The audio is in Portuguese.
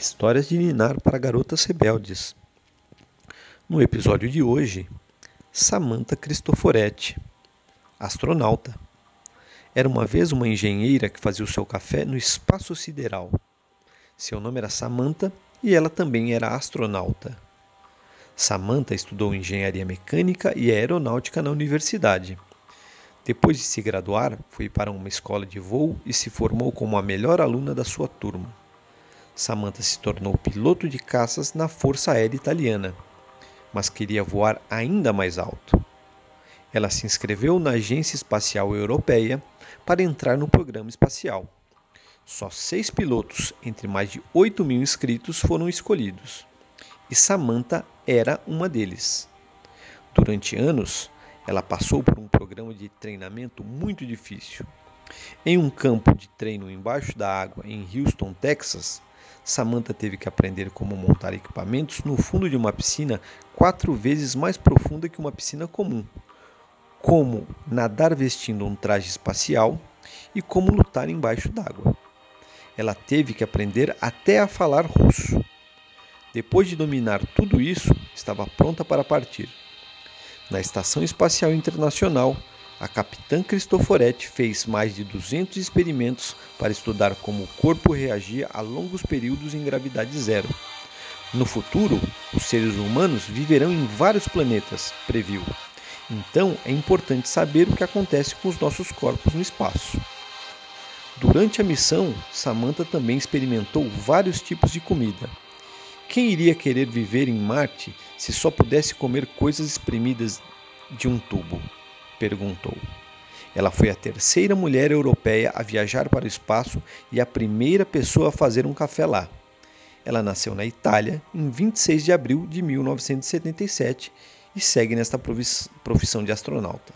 Histórias de Ninar para garotas rebeldes. No episódio de hoje, Samantha Cristoforetti, astronauta. Era uma vez uma engenheira que fazia o seu café no espaço sideral. Seu nome era Samantha e ela também era astronauta. Samantha estudou engenharia mecânica e aeronáutica na universidade. Depois de se graduar, foi para uma escola de voo e se formou como a melhor aluna da sua turma. Samantha se tornou piloto de caças na Força Aérea Italiana, mas queria voar ainda mais alto. Ela se inscreveu na Agência Espacial Europeia para entrar no programa espacial. Só seis pilotos, entre mais de 8 mil inscritos, foram escolhidos. E Samantha era uma deles. Durante anos, ela passou por um programa de treinamento muito difícil. Em um campo de treino embaixo da água em Houston, Texas, Samantha teve que aprender como montar equipamentos no fundo de uma piscina quatro vezes mais profunda que uma piscina comum, como nadar vestindo um traje espacial e como lutar embaixo d'água. Ela teve que aprender até a falar russo. Depois de dominar tudo isso, estava pronta para partir. Na Estação Espacial Internacional, a capitã Cristoforetti fez mais de 200 experimentos para estudar como o corpo reagia a longos períodos em gravidade zero. No futuro, os seres humanos viverão em vários planetas, previu. Então é importante saber o que acontece com os nossos corpos no espaço. Durante a missão, Samantha também experimentou vários tipos de comida. Quem iria querer viver em Marte se só pudesse comer coisas espremidas de um tubo? Perguntou. Ela foi a terceira mulher europeia a viajar para o espaço e a primeira pessoa a fazer um café lá. Ela nasceu na Itália em 26 de abril de 1977 e segue nesta profissão de astronauta.